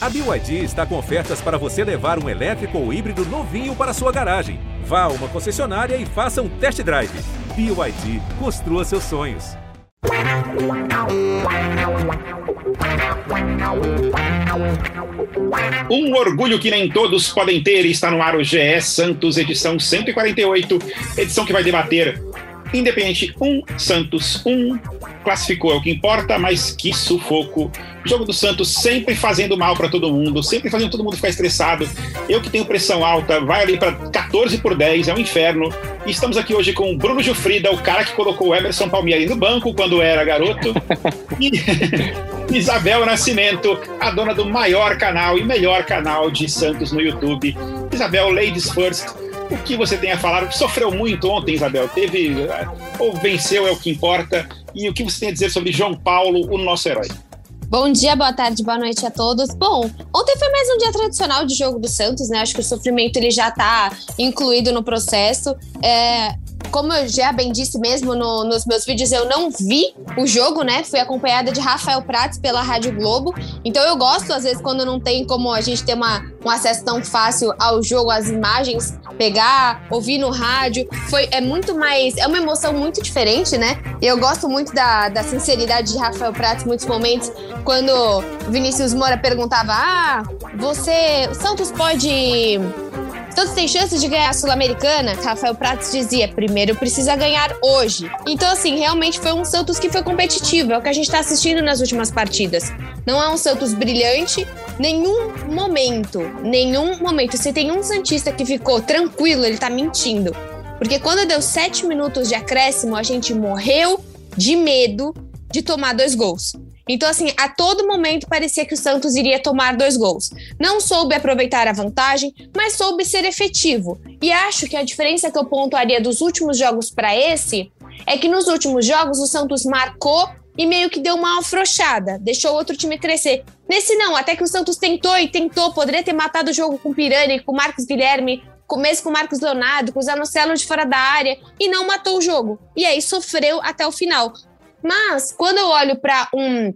A BYD está com ofertas para você levar um elétrico ou híbrido novinho para sua garagem. Vá a uma concessionária e faça um test drive. BYD, construa seus sonhos. Um orgulho que nem todos podem ter está no ar o GE Santos, edição 148, edição que vai debater Independente 1, Santos 1. Classificou é o que importa, mas que sufoco. Jogo do Santos sempre fazendo mal para todo mundo, sempre fazendo todo mundo ficar estressado. Eu que tenho pressão alta, vai ali para 14 por 10, é um inferno. E estamos aqui hoje com Bruno Gilfrida, o cara que colocou o Emerson Palmieri no banco quando era garoto. E Isabel Nascimento, a dona do maior canal e melhor canal de Santos no YouTube. Isabel, Ladies First o que você tem a falar? O que sofreu muito ontem, Isabel? Teve. Eh, ou venceu é o que importa. E o que você tem a dizer sobre João Paulo, o nosso herói? Bom dia, boa tarde, boa noite a todos. Bom, ontem foi mais um dia tradicional de jogo do Santos, né? Acho que o sofrimento ele já tá incluído no processo. É, como eu já bem disse mesmo no, nos meus vídeos, eu não vi o jogo, né? Fui acompanhada de Rafael Prates pela Rádio Globo. Então eu gosto, às vezes, quando não tem como a gente ter uma, um acesso tão fácil ao jogo, às imagens, pegar, ouvir no rádio. Foi, é muito mais. É uma emoção muito diferente, né? Eu gosto muito da, da sinceridade de Rafael Prates em muitos momentos. Quando Vinícius Moura perguntava: Ah, você. Santos pode Santos tem chances de ganhar a Sul-Americana? Rafael Prates dizia: primeiro precisa ganhar hoje. Então, assim, realmente foi um Santos que foi competitivo. É o que a gente está assistindo nas últimas partidas. Não é um Santos brilhante, nenhum momento, nenhum momento. Se tem um Santista que ficou tranquilo, ele tá mentindo. Porque quando deu sete minutos de acréscimo, a gente morreu de medo de tomar dois gols. Então, assim, a todo momento parecia que o Santos iria tomar dois gols. Não soube aproveitar a vantagem, mas soube ser efetivo. E acho que a diferença que eu pontuaria dos últimos jogos para esse é que nos últimos jogos o Santos marcou e meio que deu uma afrouxada, deixou outro time crescer. Nesse não, até que o Santos tentou e tentou, poderia ter matado o jogo com o Pirani, com o Marcos Guilherme, mesmo com o Marcos Leonardo, com o Zanocelo de fora da área, e não matou o jogo. E aí sofreu até o final. Mas quando eu olho para um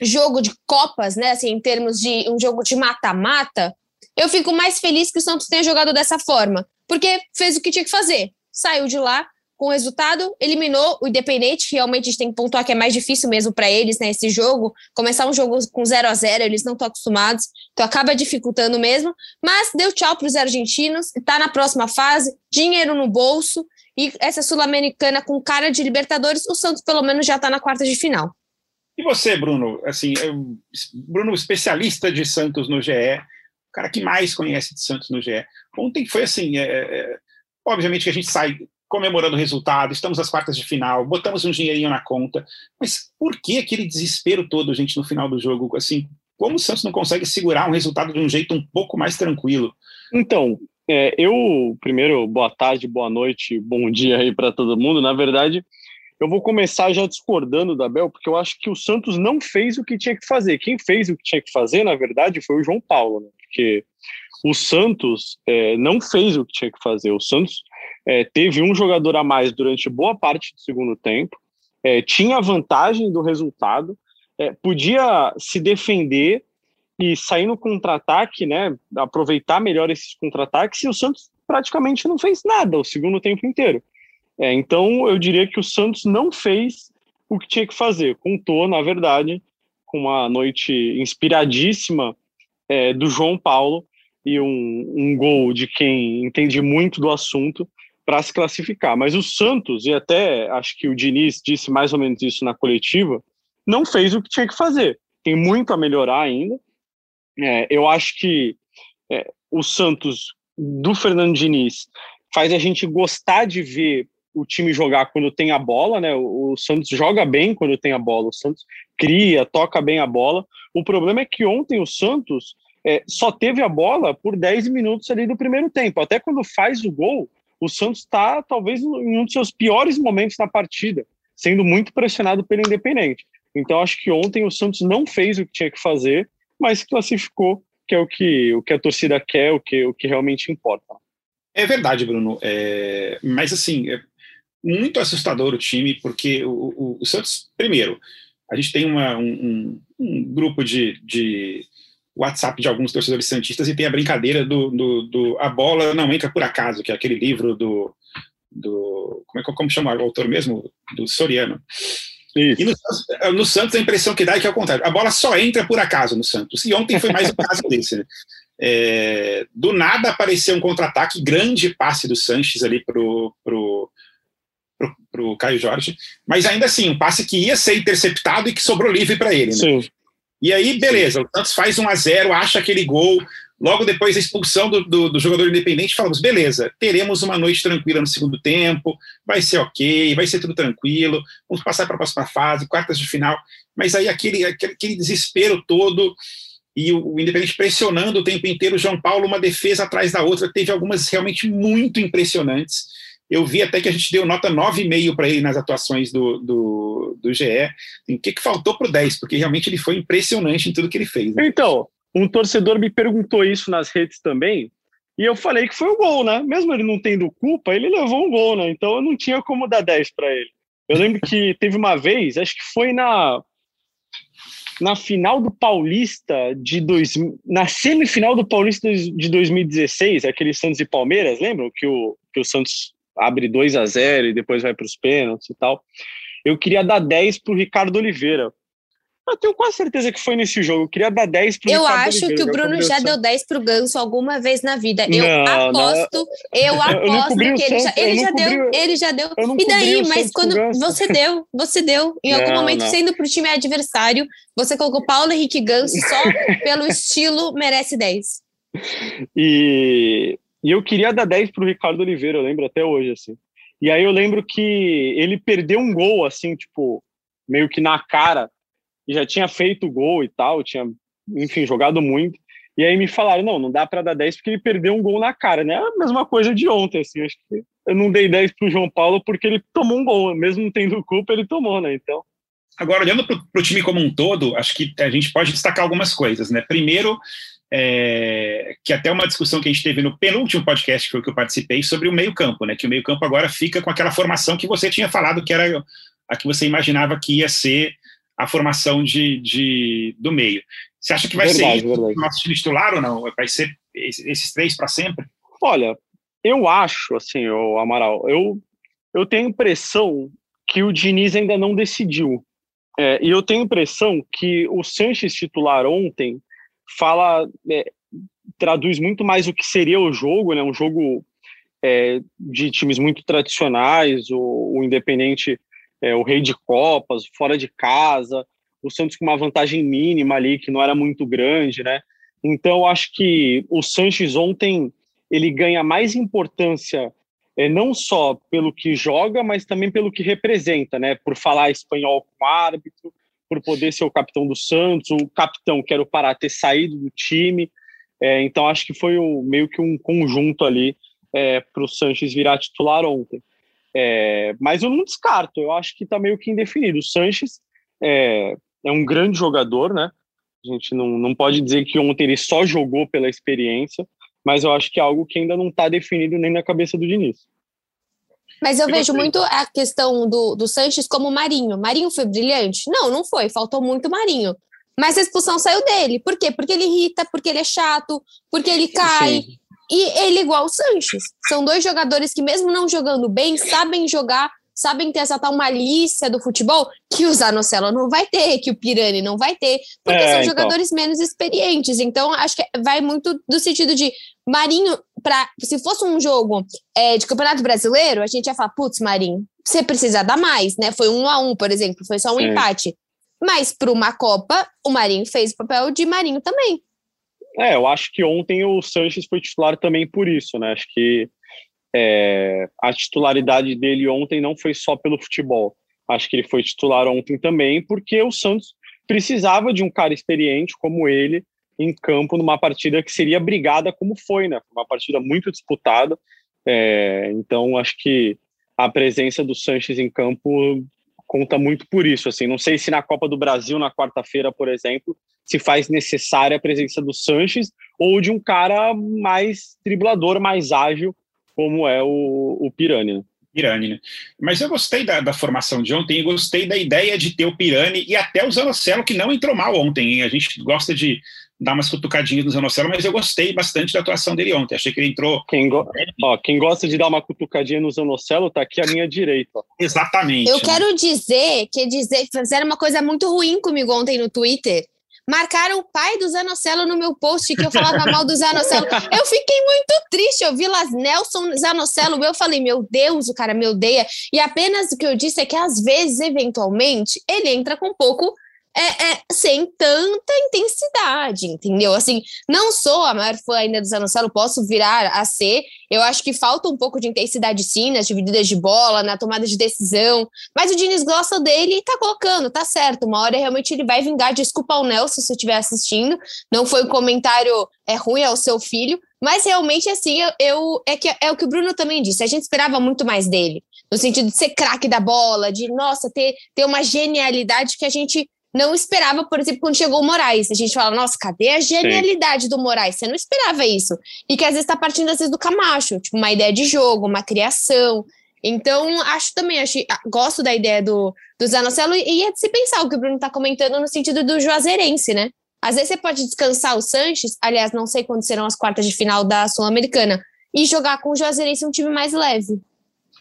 jogo de copas, né, assim, em termos de um jogo de mata-mata, eu fico mais feliz que o Santos tenha jogado dessa forma, porque fez o que tinha que fazer. Saiu de lá com resultado, eliminou o Independente, que realmente a gente tem que pontuar que é mais difícil mesmo para eles, né, esse jogo. Começar um jogo com 0 a 0 eles não estão acostumados, então acaba dificultando mesmo. Mas deu tchau para os argentinos, está na próxima fase, dinheiro no bolso, e essa Sul-Americana com cara de Libertadores, o Santos pelo menos já está na quarta de final. E você, Bruno? Assim, eu, Bruno, especialista de Santos no GE, o cara que mais conhece de Santos no GE. Ontem foi assim, é, é, obviamente que a gente sai comemorando o resultado, estamos nas quartas de final, botamos um dinheirinho na conta, mas por que aquele desespero todo, gente, no final do jogo? Assim, como o Santos não consegue segurar um resultado de um jeito um pouco mais tranquilo? Então, é, eu, primeiro, boa tarde, boa noite, bom dia aí para todo mundo. Na verdade, eu vou começar já discordando da Bel, porque eu acho que o Santos não fez o que tinha que fazer. Quem fez o que tinha que fazer, na verdade, foi o João Paulo, né? porque o Santos é, não fez o que tinha que fazer. O Santos é, teve um jogador a mais durante boa parte do segundo tempo, é, tinha vantagem do resultado, é, podia se defender e sair no contra-ataque, né, aproveitar melhor esses contra-ataques, e o Santos praticamente não fez nada o segundo tempo inteiro. É, então, eu diria que o Santos não fez o que tinha que fazer. Contou, na verdade, com uma noite inspiradíssima é, do João Paulo e um, um gol de quem entende muito do assunto para se classificar. Mas o Santos, e até acho que o Diniz disse mais ou menos isso na coletiva, não fez o que tinha que fazer. Tem muito a melhorar ainda. É, eu acho que é, o Santos do Fernando Diniz faz a gente gostar de ver o time jogar quando tem a bola, né? O, o Santos joga bem quando tem a bola, o Santos cria, toca bem a bola. O problema é que ontem o Santos é, só teve a bola por 10 minutos ali do primeiro tempo. Até quando faz o gol, o Santos está talvez em um dos seus piores momentos na partida, sendo muito pressionado pelo Independente. Então acho que ontem o Santos não fez o que tinha que fazer mas classificou, que é o que, o que a torcida quer, o que, o que realmente importa. É verdade, Bruno. É, mas assim, é muito assustador o time, porque o, o, o Santos, primeiro, a gente tem uma, um, um, grupo de, de WhatsApp de alguns torcedores santistas e tem a brincadeira do, do, do, A Bola Não Entra Por Acaso, que é aquele livro do. do como, é, como chama o autor mesmo? Do Soriano. Isso. E no, no, Santos a impressão que dá é que é o contrário. A bola só entra por acaso no Santos. E ontem foi mais um caso desse. Né? É, do nada apareceu um contra-ataque, grande passe do Sanches ali pro, pro, pro, pro Caio Jorge, mas ainda assim, um passe que ia ser interceptado e que sobrou livre para ele. Né? Sim. E aí, beleza, o Santos faz 1 a 0 acha aquele gol. Logo depois da expulsão do, do, do, jogador independente, falamos: beleza, teremos uma noite tranquila no segundo tempo, vai ser ok, vai ser tudo tranquilo, vamos passar para a próxima fase, quartas de final. Mas aí aquele, aquele, aquele desespero todo e o, o Independente pressionando o tempo inteiro, o João Paulo, uma defesa atrás da outra, teve algumas realmente muito impressionantes. Eu vi até que a gente deu nota 9,5 para ele nas atuações do, do, do GE. O que, que faltou para o 10? Porque realmente ele foi impressionante em tudo que ele fez. Né? Então, um torcedor me perguntou isso nas redes também, e eu falei que foi o gol, né? Mesmo ele não tendo culpa, ele levou um gol, né? Então eu não tinha como dar 10 para ele. Eu lembro que teve uma vez, acho que foi na na final do Paulista de dois, na semifinal do Paulista de 2016, aquele Santos e Palmeiras, lembram que o que o Santos abre 2 a 0 e depois vai para os pênaltis e tal. Eu queria dar 10 para o Ricardo Oliveira. Eu tenho quase certeza que foi nesse jogo. Eu queria dar 10 para o Eu acho que o Bruno já deu 10 para o Ganso alguma vez na vida. Eu não, aposto, não. eu aposto eu que ele já, ele já deu, ele já deu. E daí, mas quando você deu, você deu. Em algum não, momento, sendo para o time adversário, você colocou Paulo Henrique Ganso só pelo estilo merece 10. E e eu queria dar 10 para o Ricardo Oliveira, eu lembro até hoje, assim. E aí eu lembro que ele perdeu um gol, assim, tipo, meio que na cara, e já tinha feito gol e tal, tinha, enfim, jogado muito. E aí me falaram, não, não dá para dar 10 porque ele perdeu um gol na cara, né? A mesma coisa de ontem, assim, acho que eu não dei 10 para o João Paulo porque ele tomou um gol, mesmo tendo culpa, ele tomou, né? Então... Agora, olhando para o time como um todo, acho que a gente pode destacar algumas coisas, né? Primeiro, é, que até uma discussão que a gente teve no penúltimo podcast que, que eu participei sobre o meio-campo, né? Que o meio-campo agora fica com aquela formação que você tinha falado que era a que você imaginava que ia ser a formação de, de do meio. Você acha que vai verdade, ser o nosso time titular ou não? Vai ser esses três para sempre? Olha, eu acho, assim, o Amaral, eu, eu tenho impressão que o Diniz ainda não decidiu. É, e eu tenho impressão que o Sanches titular ontem fala, é, traduz muito mais o que seria o jogo, né? Um jogo é, de times muito tradicionais, o, o Independente, é, o rei de Copas, fora de casa, o Santos com uma vantagem mínima ali, que não era muito grande, né? Então, acho que o Sanches ontem ele ganha mais importância é, não só pelo que joga, mas também pelo que representa, né? Por falar espanhol com árbitro, por poder ser o capitão do Santos, o capitão que era o Pará ter saído do time. É, então acho que foi o, meio que um conjunto ali é, para o Sanches virar titular ontem. É, mas eu não descarto, eu acho que está meio que indefinido. O Sanches é, é, um grande jogador, né? A gente não, não pode dizer que ontem ele só jogou pela experiência, mas eu acho que é algo que ainda não está definido nem na cabeça do Diniz. Mas eu vejo muito a questão do, do Sanches como Marinho. Marinho foi brilhante? Não, não foi. Faltou muito Marinho. Mas a expulsão saiu dele. Por quê? Porque ele irrita, porque ele é chato, porque ele cai. Sim. E ele é igual o Sanches. São dois jogadores que, mesmo não jogando bem, sabem jogar sabem ter essa tal malícia do futebol que o Zanocelo não vai ter, que o Pirani não vai ter, porque é, são então. jogadores menos experientes. Então, acho que vai muito do sentido de Marinho, pra, se fosse um jogo é, de Campeonato Brasileiro, a gente ia falar, putz, Marinho, você precisa dar mais, né? Foi um a um, por exemplo, foi só um Sim. empate. Mas para uma Copa, o Marinho fez o papel de Marinho também. É, eu acho que ontem o Sanches foi titular também por isso, né? Acho que é, a titularidade dele ontem não foi só pelo futebol. Acho que ele foi titular ontem também porque o Santos precisava de um cara experiente como ele em campo numa partida que seria brigada como foi, né? Uma partida muito disputada. É, então acho que a presença do Sanches em campo conta muito por isso. Assim, não sei se na Copa do Brasil na quarta-feira, por exemplo, se faz necessária a presença do Sanches ou de um cara mais driblador, mais ágil como é o, o Pirani. Né? Pirani, né? Mas eu gostei da, da, formação de ontem e gostei da ideia de ter o Pirani e até o Zanocelo, que não entrou mal ontem. Hein? A gente gosta de, dar umas cutucadinhas no Zanocelo, mas eu gostei bastante da atuação dele ontem. Achei que ele entrou. Quem, go... ó, quem gosta de dar uma cutucadinha no Zanocelo tá aqui à minha direita. Ó. Exatamente. Eu né? quero dizer que dizer, fizeram uma coisa muito ruim comigo ontem no Twitter. Marcaram o pai do Zanocelo no meu post que eu falava mal do Zanocelo. Eu fiquei muito triste. Eu vi lá Nelson Zanocelo. Eu falei, meu Deus, o cara me odeia. E apenas o que eu disse é que às vezes, eventualmente, ele entra com um pouco é, é, sem tanta intensidade, entendeu? Assim, não sou a maior fã ainda do Zanocelo, posso virar a ser. Eu acho que falta um pouco de intensidade sim nas divididas de bola, na tomada de decisão. Mas o Diniz gosta dele e tá colocando, tá certo. Uma hora realmente ele vai vingar. Desculpa ao Nelson se estiver assistindo. Não foi um comentário é ruim ao seu filho. Mas realmente, assim, eu, eu, é, que, é o que o Bruno também disse. A gente esperava muito mais dele. No sentido de ser craque da bola, de, nossa, ter, ter uma genialidade que a gente não esperava, por exemplo, quando chegou o Moraes. A gente fala, nossa, cadê a genialidade Sim. do Moraes? Você não esperava isso. E que às vezes está partindo, às vezes, do Camacho, tipo, uma ideia de jogo, uma criação. Então, acho também, acho, gosto da ideia do, do Zanocelo e é de se pensar o que o Bruno está comentando no sentido do Juazeirense, né? Às vezes você pode descansar o Sanches, aliás, não sei quando serão as quartas de final da Sul-Americana, e jogar com o Juazeirense um time mais leve.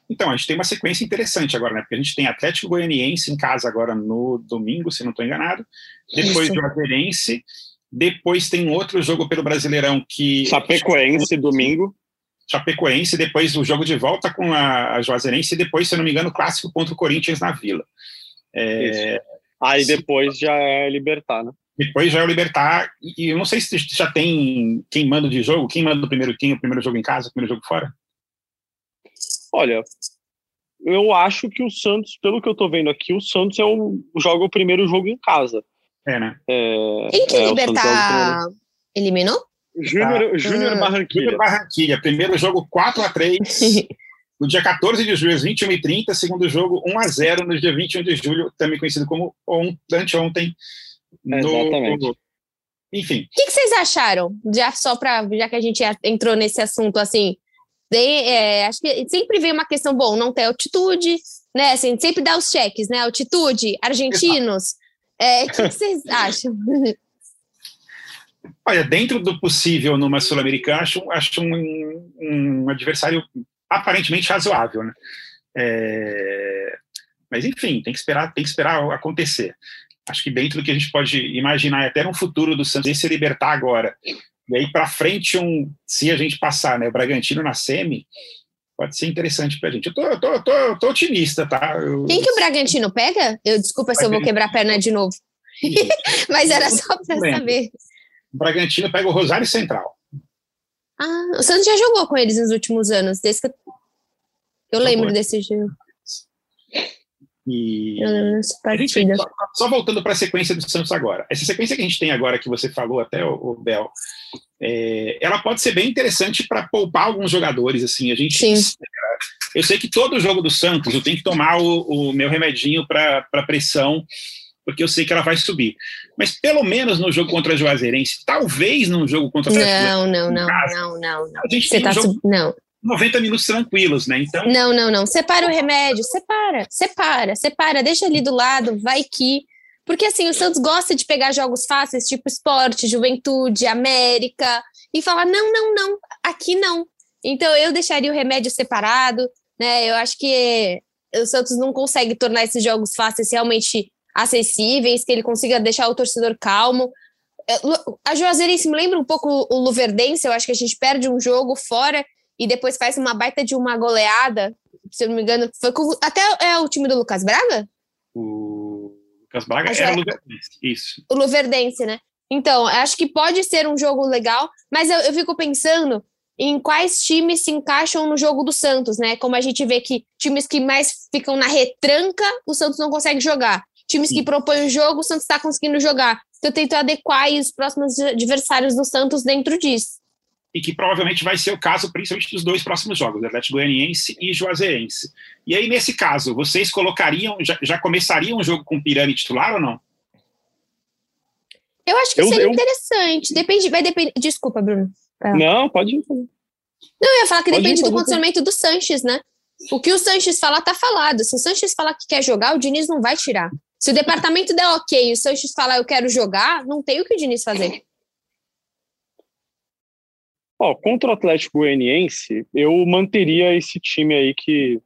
Então, a gente tem uma sequência interessante agora, né? Porque a gente tem Atlético Goianiense em casa agora no domingo, se não estou enganado. Depois do Juazeirense. Depois tem outro jogo pelo Brasileirão que. Chapecoense, domingo. Chapecoense, depois o jogo de volta com a, Juazeirense e depois, se não me engano, o clássico contra o Corinthians na Vila. É, Aí depois já é Libertar, né? Depois já é o Libertar, e eu não sei se já tem quem manda de jogo, quem manda o primeiro, quem o primeiro jogo em casa, o primeiro jogo fora. Olha, eu acho que o Santos, pelo que eu tô vendo aqui, o Santos é o, joga o primeiro jogo em casa. É, né? É, Quem que é, Libertar eliminou? Júnior, ah. Júnior ah. Barranquilha. Júnior Barranquilha, primeiro jogo 4 a 3 no dia 14 de julho, às 21 h 30 segundo jogo 1 a 0 no dia 21 de julho, também conhecido como on, anteontem. No, Exatamente. enfim. O que, que, vocês acharam? Já só para já que a gente entrou nesse assunto assim, é, acho que sempre vem uma questão, bom, não tem altitude, né? Assim, sempre dá os cheques, né? Altitude, argentinos. É, o que, que vocês acham? Olha, dentro do possível numa Sul-Americana, acho, acho um, um, adversário aparentemente razoável, né? É, mas enfim, tem que esperar, tem que esperar acontecer. Acho que dentro do que a gente pode imaginar, até no futuro do Santos se libertar agora e aí, para frente, um, se a gente passar né, o Bragantino na semi, pode ser interessante para a gente. Eu tô, eu tô, eu tô, eu tô otimista, tá? Eu... Quem que o Bragantino pega? Eu desculpa se eu vou quebrar a perna de novo. Mas era só para saber. O Bragantino pega o Rosário Central. Ah, o Santos já jogou com eles nos últimos anos, desde que eu, eu lembro desse jogo. E gente, só, só, voltando para a sequência do Santos agora. Essa sequência que a gente tem agora, que você falou até, o, o Bel, é, ela pode ser bem interessante para poupar alguns jogadores. Assim, a gente. Sim. Eu sei que todo jogo do Santos eu tenho que tomar o, o meu remedinho para pressão, porque eu sei que ela vai subir. Mas pelo menos no jogo contra a Juazeirense, talvez no jogo contra a Não, não, não, não, não, não. A gente Você tem tá um jogo, não. 90 minutos tranquilos, né? Então. Não, não, não. Separa o remédio, separa, separa, separa, deixa ali do lado, vai que. Porque assim, o Santos gosta de pegar jogos fáceis, tipo esporte, juventude, América, e falar: não, não, não, aqui não. Então eu deixaria o remédio separado, né? Eu acho que o Santos não consegue tornar esses jogos fáceis realmente acessíveis, que ele consiga deixar o torcedor calmo. É, a Juazeirense me lembra um pouco o Luverdense, eu acho que a gente perde um jogo fora e depois faz uma baita de uma goleada, se eu não me engano, foi com, até é o time do Lucas Braga? O Lucas Braga era o Luverdense, isso. O Luverdense, né? Então, acho que pode ser um jogo legal, mas eu, eu fico pensando em quais times se encaixam no jogo do Santos, né? Como a gente vê que times que mais ficam na retranca, o Santos não consegue jogar. Times Sim. que propõem o jogo, o Santos está conseguindo jogar. Então, eu tento adequar os próximos adversários do Santos dentro disso e que provavelmente vai ser o caso principalmente dos dois próximos jogos, Atlético Goianiense e Juazeirense. E aí, nesse caso, vocês colocariam, já, já começariam o jogo com o Pirani titular ou não? Eu acho que eu, seria eu... interessante. Depende, vai depender. Desculpa, Bruno. Não, pode ir. Não, eu ia falar que pode depende ir, do condicionamento do Sanches, né? O que o Sanches falar, tá falado. Se o Sanches falar que quer jogar, o Diniz não vai tirar. Se o departamento der ok e o Sanches falar eu quero jogar, não tem o que o Diniz fazer. Ó, contra o Atlético Goianiense, eu manteria esse time aí que,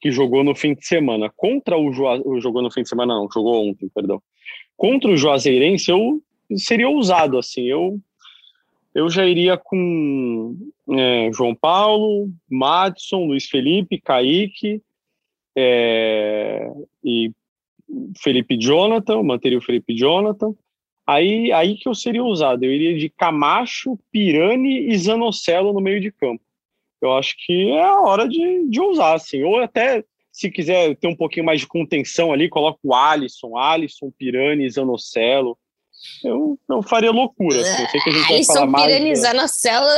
que jogou no fim de semana. Contra o Juazeirense, jogou no fim de semana não, jogou ontem, perdão. Contra o Juazeirense, eu seria ousado, assim, eu eu já iria com é, João Paulo, Madison, Luiz Felipe, Kaique é, e Felipe Jonathan, manteria o Felipe Jonathan. Aí, aí que eu seria usado. Eu iria de Camacho, Pirani e Zanocelo no meio de campo. Eu acho que é a hora de, de usar, assim. Ou até, se quiser ter um pouquinho mais de contenção ali, coloca o Alisson, Alisson, Pirani, Zanocelo eu, eu faria loucura. Assim. Eu sei que a gente vai falar mais. piranizando a célula.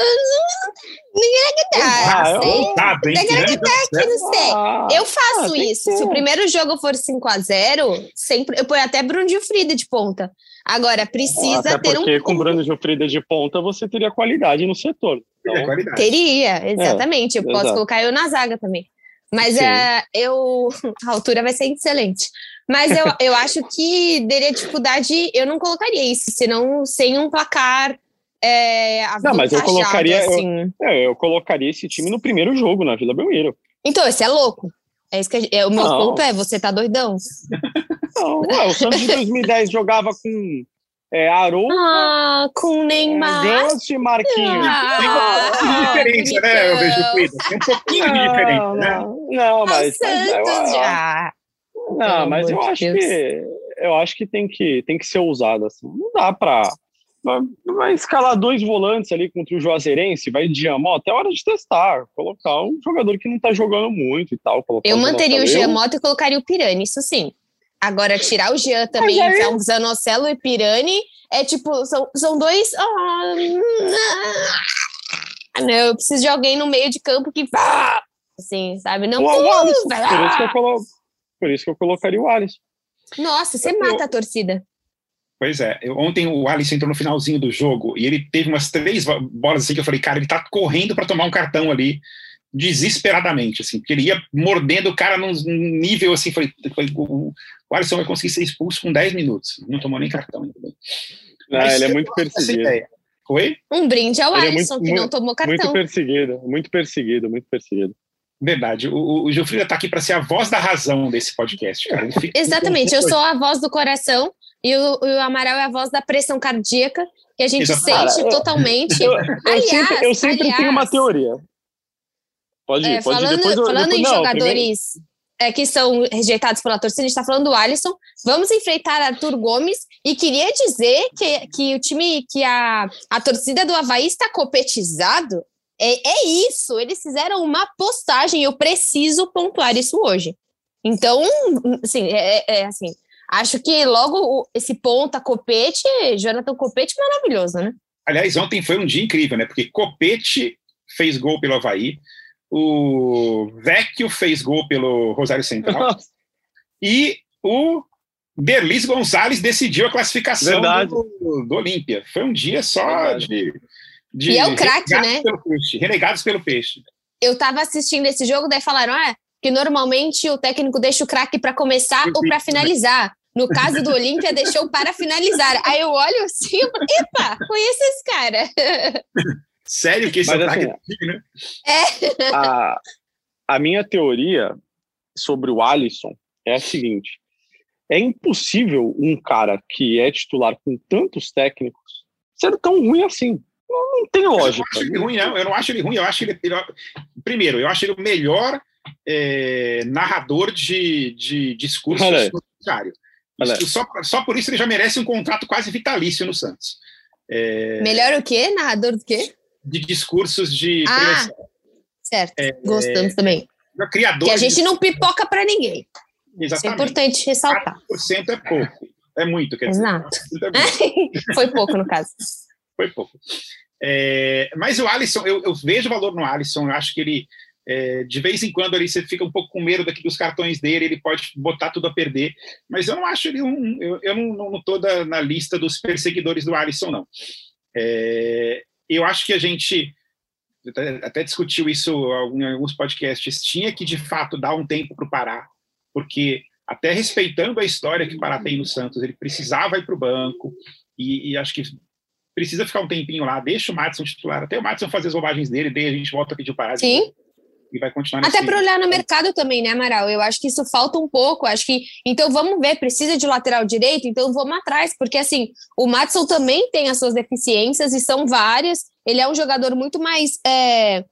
Ninguém acredita. Ah, eu, tá, bem acredita aqui, não sei. Ah, eu faço ah, isso. Se o primeiro jogo for 5x0, sempre, eu ponho até Bruno de Frida de ponta. Agora, precisa até ter porque um. Porque com Bruno de Frida de ponta você teria qualidade no setor. Então... Teria, exatamente. É, eu posso exato. colocar eu na zaga também. Mas uh, eu. A altura vai ser excelente. Mas eu, eu acho que teria dificuldade, eu não colocaria isso, senão sem um placar. É, não, mas eu colocaria, assim. eu, é, eu, colocaria esse time no primeiro jogo na Vila Belmiro. Então, esse é louco. É isso que gente, é, o meu não. ponto é, você tá doidão. Não, ué, o Santos de 2010 jogava com é. Ah, com Neymar. Ganso e Marquinhos. Ah, tem um pouquinho de diferença, né, eu vejo Tem um pouquinho não, de diferença, né? Não, mas. Santos mas, já. Não, mas eu acho Deus. que eu acho que tem que tem que ser usado assim. Não dá para vai escalar dois volantes ali contra o Juazeirense, vai de Giamota, é hora de testar, colocar um jogador que não tá jogando muito e tal. Eu manteria o Giamota e colocaria o Pirani, isso sim. Agora, tirar o Jean também, aí... enfiar um Zanocelo e Pirani, é tipo, são, são dois... Ah, não, eu preciso de alguém no meio de campo que assim, sabe? Não, Alisson, por isso que eu coloco por isso que eu colocaria o Alisson. Nossa, você eu, mata a torcida. Pois é, eu, ontem o Alisson entrou no finalzinho do jogo e ele teve umas três bolas assim que eu falei, cara, ele tá correndo para tomar um cartão ali, desesperadamente, assim, porque ele ia mordendo o cara num nível assim, falei, falei o, o Alisson vai conseguir ser expulso com 10 minutos, não tomou nem cartão. Não, Mas, ele é muito perseguido. Oi? Um brinde ao ele é Alisson, é muito, que não tomou cartão. Muito perseguido, muito perseguido, muito perseguido. Verdade. O, o Gilfrida está aqui para ser a voz da razão desse podcast, cara. Exatamente. Eu sou a voz do coração e o, o, Amaral é a voz da pressão cardíaca, que a gente Exato. sente cara, totalmente. Eu, eu, aliás, sempre, eu sempre aliás, tenho uma teoria. Pode ir, é, pode falando, ir. Depois, falando depois, em não, jogadores primeiro... é, que são rejeitados pela torcida, a gente está falando do Alisson. Vamos enfrentar Arthur Gomes e queria dizer que, que o time, que a, a torcida do Havaí está competizado é, é isso, eles fizeram uma postagem, eu preciso pontuar isso hoje. Então, assim, é, é, é assim, acho que logo esse ponta Copete, Jonathan Copete, maravilhoso, né? Aliás, ontem foi um dia incrível, né? Porque Copete fez gol pelo Havaí, o Vecchio fez gol pelo Rosário Central e o Berlis Gonzalez decidiu a classificação do, do Olímpia. Foi um dia só Verdade. de de e é o craque, né? Pelo peixe, renegados pelo peixe. Eu tava assistindo esse jogo, daí falaram ah, que normalmente o técnico deixa o craque para começar ou para finalizar. No caso do Olímpia, deixou para finalizar. Aí eu olho assim, epa, conheço esse cara. Sério que esse Mas, é o assim, né? É. A, a minha teoria sobre o Alisson é a seguinte: é impossível um cara que é titular com tantos técnicos ser tão ruim assim não tem lógica. Eu não acho ele ruim, não. Eu não acho ele ruim. Eu acho ele. primeiro, eu acho ele o melhor é, narrador de, de discurso. Só, só por isso ele já merece um contrato quase vitalício no Santos. É, melhor o quê? Narrador do quê? De discursos de. Ah, certo. É, Gostamos também. Criador que a gente não pipoca para ninguém. Exatamente. Isso é importante ressaltar. 4% é pouco. É muito, quer dizer. Exato. É Foi pouco, no caso. Foi pouco. É, mas o Alisson, eu, eu, vejo valor no Alisson, eu acho que ele, é, de vez em quando, ali você fica um pouco com medo daqui dos cartões dele, ele pode botar tudo a perder, mas eu não acho ele um. Eu, eu não estou na lista dos perseguidores do Alisson, não. É, eu acho que a gente até, até discutiu isso em alguns podcasts, tinha que de fato dar um tempo para o Pará, porque até respeitando a história que o Pará tem no Santos, ele precisava ir para o banco, e, e, acho que precisa ficar um tempinho lá, deixa o Madison titular, até o Madison fazer as bobagens dele, daí a gente volta a pedir o parado. Sim. E vai continuar Até para olhar no mercado também, né, Amaral? Eu acho que isso falta um pouco. Acho que. Então vamos ver, precisa de lateral direito, então vamos atrás, porque assim, o Matson também tem as suas deficiências e são várias. Ele é um jogador muito mais é,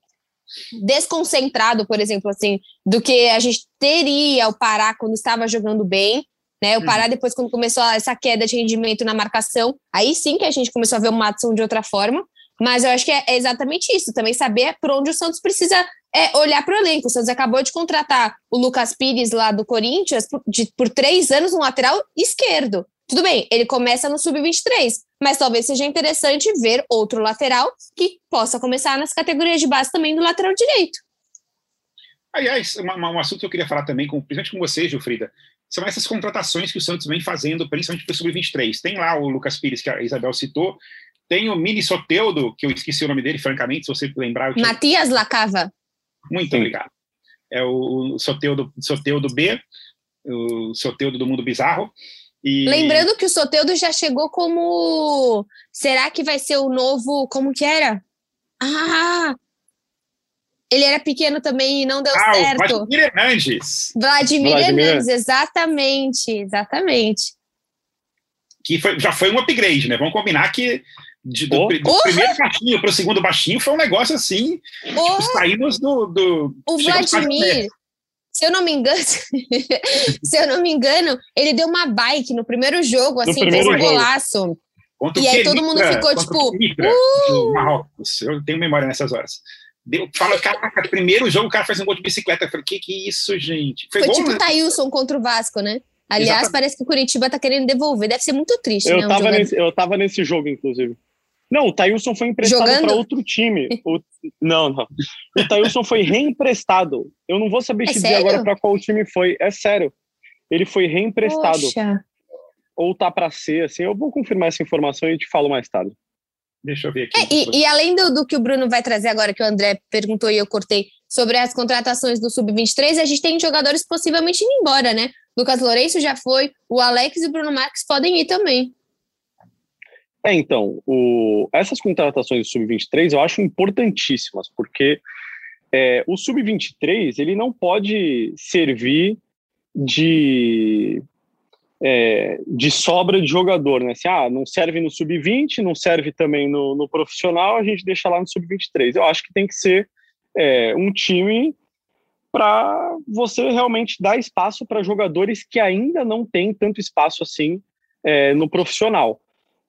desconcentrado, por exemplo, assim, do que a gente teria o Pará quando estava jogando bem. Né, o uhum. Pará, depois, quando começou essa queda de rendimento na marcação, aí sim que a gente começou a ver o Matson de outra forma. Mas eu acho que é exatamente isso, também saber por onde o Santos precisa é, olhar para o elenco. O Santos acabou de contratar o Lucas Pires lá do Corinthians por, de, por três anos no lateral esquerdo. Tudo bem, ele começa no sub-23, mas talvez seja interessante ver outro lateral que possa começar nas categorias de base também do lateral direito. Aliás, um assunto que eu queria falar também, com, principalmente com você, Gilfrida, são essas contratações que o Santos vem fazendo, principalmente para o sub-23. Tem lá o Lucas Pires, que a Isabel citou, tem o Mini Soteudo, que eu esqueci o nome dele, francamente, se você lembrar. Tinha... Matias Lacava. Muito Sim. obrigado. É o Soteudo, Soteudo B, o Soteudo do Mundo Bizarro. E... Lembrando que o Soteudo já chegou como. Será que vai ser o novo. Como que era? Ah! Ele era pequeno também e não deu ah, certo. Vladimir Hernandes. Vladimir, Vladimir Hernandes, exatamente, exatamente. Que foi, já foi um upgrade, né? Vamos combinar que de, do, do oh. primeiro baixinho para o segundo baixinho foi um negócio assim. Oh. Tipo, saímos do. do o Vladimir, se eu não me engano, se eu não me engano, ele deu uma bike no primeiro jogo, assim, primeiro fez um golaço. Contra e aí todo mundo ficou tipo. uh! Marrocos. Eu tenho memória nessas horas. Deu, fala, caraca, primeiro jogo o cara faz um gol de bicicleta. Eu falei, que que é isso, gente? Foi, Foi gol, tipo o né? Thailson contra o Vasco, né? Aliás, Exatamente. parece que o Curitiba tá querendo devolver. Deve ser muito triste, eu né? Um tava nesse, eu tava nesse jogo, inclusive. Não, o Thailson foi emprestado para outro time. O, não, não. O Thailson foi reemprestado. Eu não vou saber é te dizer agora para qual time foi. É sério. Ele foi reemprestado. Poxa. Ou tá para ser, assim. Eu vou confirmar essa informação e te falo mais tarde. Deixa eu ver aqui. É, e, e, além do, do, que o Bruno vai trazer agora, que o André perguntou e eu cortei, sobre as contratações do Sub-23, a gente tem jogadores possivelmente indo embora, né? Lucas Lourenço já foi, o Alex e o Bruno Marques podem ir também. É, então, o, essas contratações do Sub-23 eu acho importantíssimas, porque é, o Sub-23 ele não pode servir de, é, de sobra de jogador, né? Assim, ah, não serve no Sub-20, não serve também no, no, profissional, a gente deixa lá no Sub-23. Eu acho que tem que ser é, um time para você realmente dar espaço para jogadores que ainda não têm tanto espaço assim é, no profissional.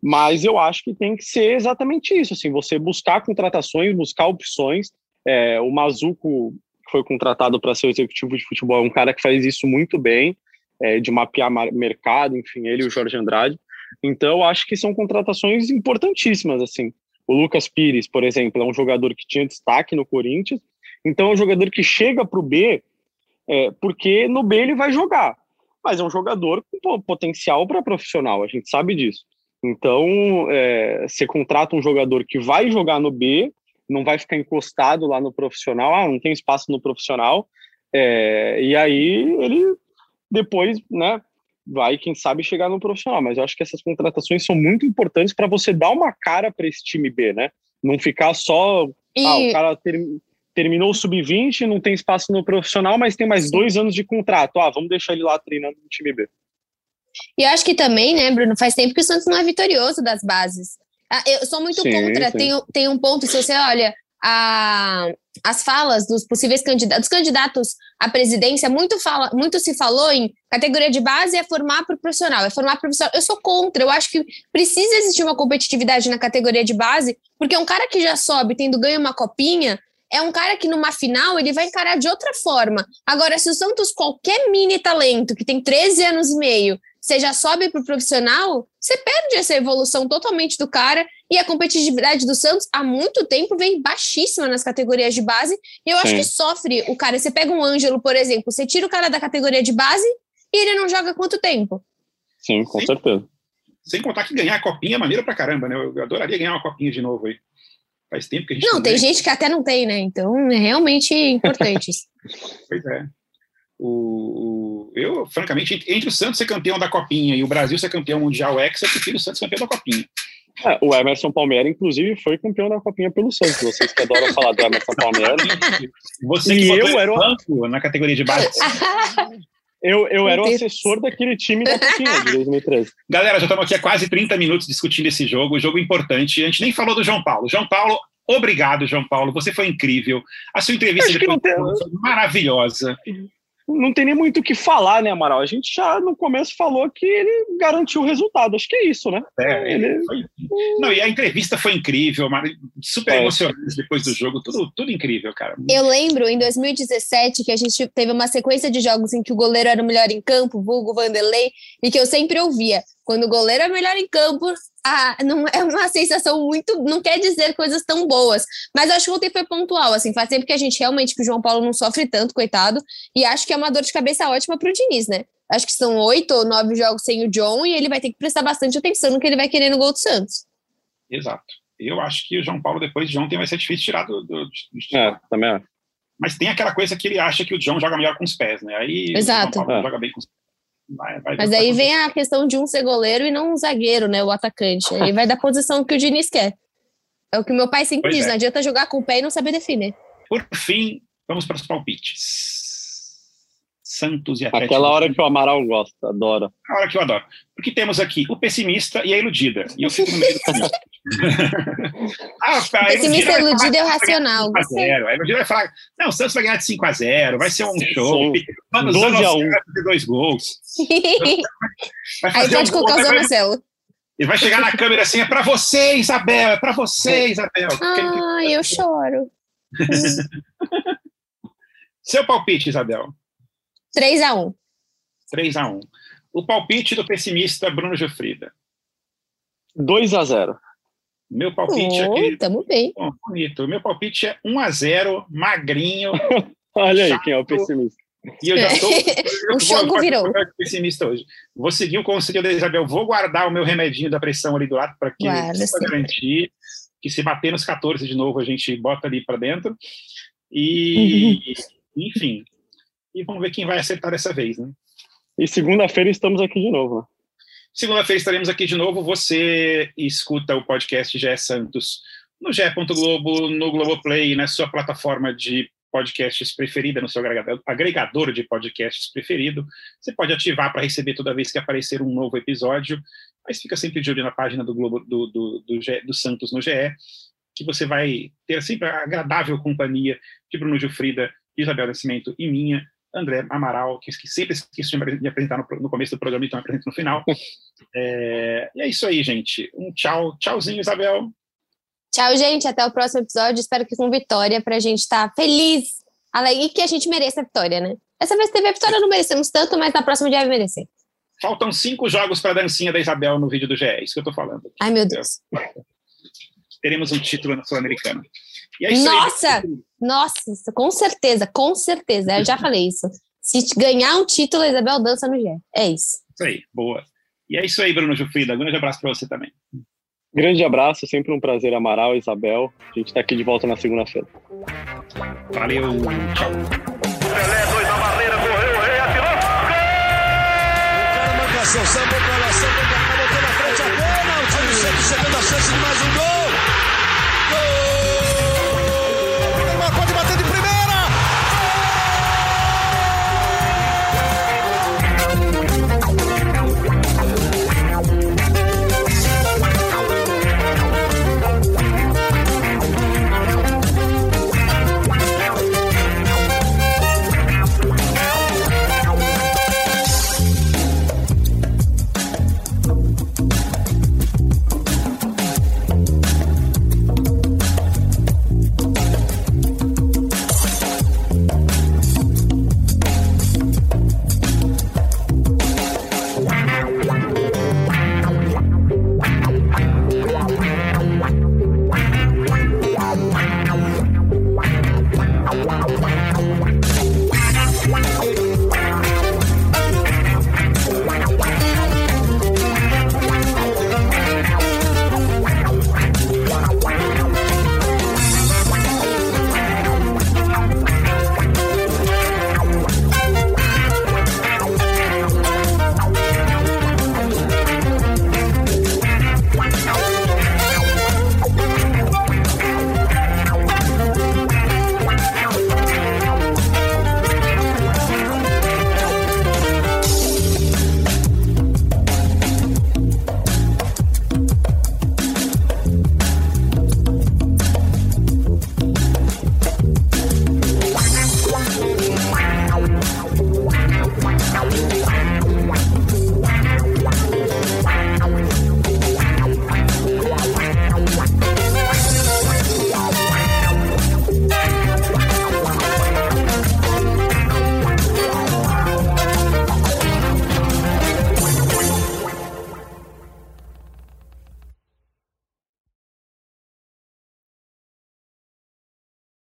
Mas eu acho que tem que ser exatamente isso, assim, você buscar contratações, buscar opções. É, o Mazuco, que foi contratado para ser o executivo de futebol, é um cara que faz isso muito bem, é, de mapear mercado, enfim, ele e o Jorge Andrade. Então, acho que são contratações importantíssimas, assim. O Lucas Pires, por exemplo, é um jogador que tinha destaque no Corinthians, então é um jogador que chega para o B, é, porque no B ele vai jogar, mas é um jogador com potencial para profissional, a gente sabe disso. Então, é, você contrata um jogador que vai jogar no B, não vai ficar encostado lá no profissional, ah, não tem espaço no profissional, é, e aí ele depois, né, vai, quem sabe, chegar no profissional. Mas eu acho que essas contratações são muito importantes para você dar uma cara para esse time B, né? Não ficar só. E... Ah, o cara ter, terminou o sub-20, não tem espaço no profissional, mas tem mais dois anos de contrato. Ah, vamos deixar ele lá treinando no time B. E eu acho que também, né, Bruno, faz tempo que o Santos não é vitorioso das bases. Ah, eu sou muito sim, contra, sim. Tem, tem um ponto, se você olha a, as falas dos possíveis candidatos, dos candidatos à presidência, muito, fala, muito se falou em categoria de base é formar para o profissional, é formar profissional. Eu sou contra, eu acho que precisa existir uma competitividade na categoria de base, porque um cara que já sobe tendo ganho uma copinha, é um cara que numa final ele vai encarar de outra forma. Agora, se o Santos, qualquer mini talento que tem 13 anos e meio, você já sobe para o profissional, você perde essa evolução totalmente do cara. E a competitividade do Santos há muito tempo vem baixíssima nas categorias de base. E eu Sim. acho que sofre o cara. Você pega um Ângelo, por exemplo, você tira o cara da categoria de base e ele não joga quanto tempo? Sim, com Sim. certeza. Sem contar que ganhar a copinha é maneira pra caramba, né? Eu adoraria ganhar uma copinha de novo aí. Faz tempo que a gente. Não, tem gente que até não tem, né? Então é realmente importante. pois é. O, o, eu, francamente, entre o Santos ser campeão da Copinha e o Brasil ser campeão mundial ex, eu prefiro o Santos campeão da Copinha. É, o Emerson Palmieri, inclusive, foi campeão da Copinha pelo Santos. Vocês que adoram falar do Emerson Palmieri. Você E que eu era o- banco na categoria de base. Eu, eu era o assessor daquele time da Copinha de 2013. Galera, já estamos aqui há quase 30 minutos discutindo esse jogo, jogo importante. A gente nem falou do João Paulo. João Paulo, obrigado, João Paulo. Você foi incrível. A sua entrevista depois foi maravilhosa. Não tem nem muito o que falar, né, Amaral? A gente já no começo falou que ele garantiu o resultado. Acho que é isso, né? É, Ele- foi- Não, e a entrevista foi incrível, super É. emocionante depois do jogo. Tudo, tudo incrível, cara. Eu lembro em 2017 que a gente teve uma sequência de jogos em que o goleiro era o melhor em campo, vulgo Vanderlei, e que eu sempre ouvia. Quando o goleiro é melhor em campo, ah, não é uma sensação muito. Não quer dizer coisas tão boas. Mas acho que ontem foi pontual. Assim, faz tempo que a gente realmente, que o João Paulo não sofre tanto, coitado. E acho que é uma dor de cabeça ótima pro Diniz, né? Acho que são oito ou nove jogos sem o John e ele vai ter que prestar bastante atenção no que ele vai querer no gol do Santos. Exato. Eu acho que o João Paulo, depois de ontem, vai ser difícil tirar do. do- do- É, também acho. Mas tem aquela coisa que ele acha que o John joga melhor com os pés, né? Aí Exato. o João Paulo É. joga bem com os pés. Vai- vai- Mas aí vem a questão de um ser goleiro e não um zagueiro, né? O atacante. Aí vai da posição que o Diniz quer. É o que meu pai sempre Pois diz: é. não adianta jogar com o pé e não saber defender. Por fim, vamos para os palpites. Santos e Atlético. Aquela hora que o Amaral gosta, adora. A hora que eu adoro. Porque temos aqui o pessimista e a iludida. E eu fico no meio do caminho. ah, a Pessimista, e racional. ganhar de Gostei. 5 a 0. A iludida vai falar: não, o Santos vai ganhar de 5 a 0 vai ser um Sim, show. sim. Mano, o 12 a Zanossi 1. vai fazer dois gols. Vai aí pode um gol, colocar o Zé Marcelo. Ele vai chegar na câmera assim: é pra você, Isabel, é pra você, Isabel. Ai, eu choro. Seu palpite, Isabel. 3x1. 3 a 1 O palpite do pessimista Bruno Gilfrida. 2 a 0 Meu palpite é Oh, aquele tamo bem. Bom, bonito. Meu palpite é 1 a 0 magrinho. Olha aí quem é o pessimista. E eu já tô. eu O jogo vou- virou. pessimista hoje. Vou seguir o conselho da Isabel. Vou guardar o meu remedinho da pressão ali do lado para que Guarda, garantir que se bater nos 14 de novo a gente bota ali para dentro. E enfim. E vamos ver quem vai acertar dessa vez, né? E segunda-feira estamos aqui de novo. Né? Segunda-feira estaremos aqui de novo. Você escuta o podcast GE Santos no GE. Globo, no Globoplay, na sua plataforma de podcasts preferida, no seu agregador, de podcasts preferido. Você pode ativar para receber toda vez que aparecer um novo episódio, mas fica sempre de olho na página do Globo do, do, do, GE do Santos no GE, que você vai ter sempre a agradável companhia de Bruno Gilfrida, Isabel Nascimento e minha, André Amaral, que, sempre esqueço de me apresentar no, no, começo do programa, então apresento no final. É, e é isso aí, gente. Um tchau. Tchauzinho, Isabel. Tchau, gente. Até o próximo episódio. Espero que com vitória pra gente estar feliz. E que a gente mereça a vitória, né? Essa vez teve a vitória, não merecemos tanto, mas na próxima vai merecer. Faltam cinco jogos para a dancinha da Isabel no vídeo do GE, isso que eu tô falando. Ai, meu Deus. Teremos um título na Sul-Americana. É Nossa! Aí. Nossa, com certeza, com certeza. Eu já falei isso. Se ganhar um título, a Isabel dança no GE. É isso. Isso aí, boa. E é isso aí, Bruno Jufrida. Um grande abraço para você também. Grande abraço, sempre um prazer, Amaral e Isabel. A gente está aqui de volta na segunda-feira. Valeu, tchau. Pelé, dois na barreira, correu, rei atirou. Gol! O cara sambou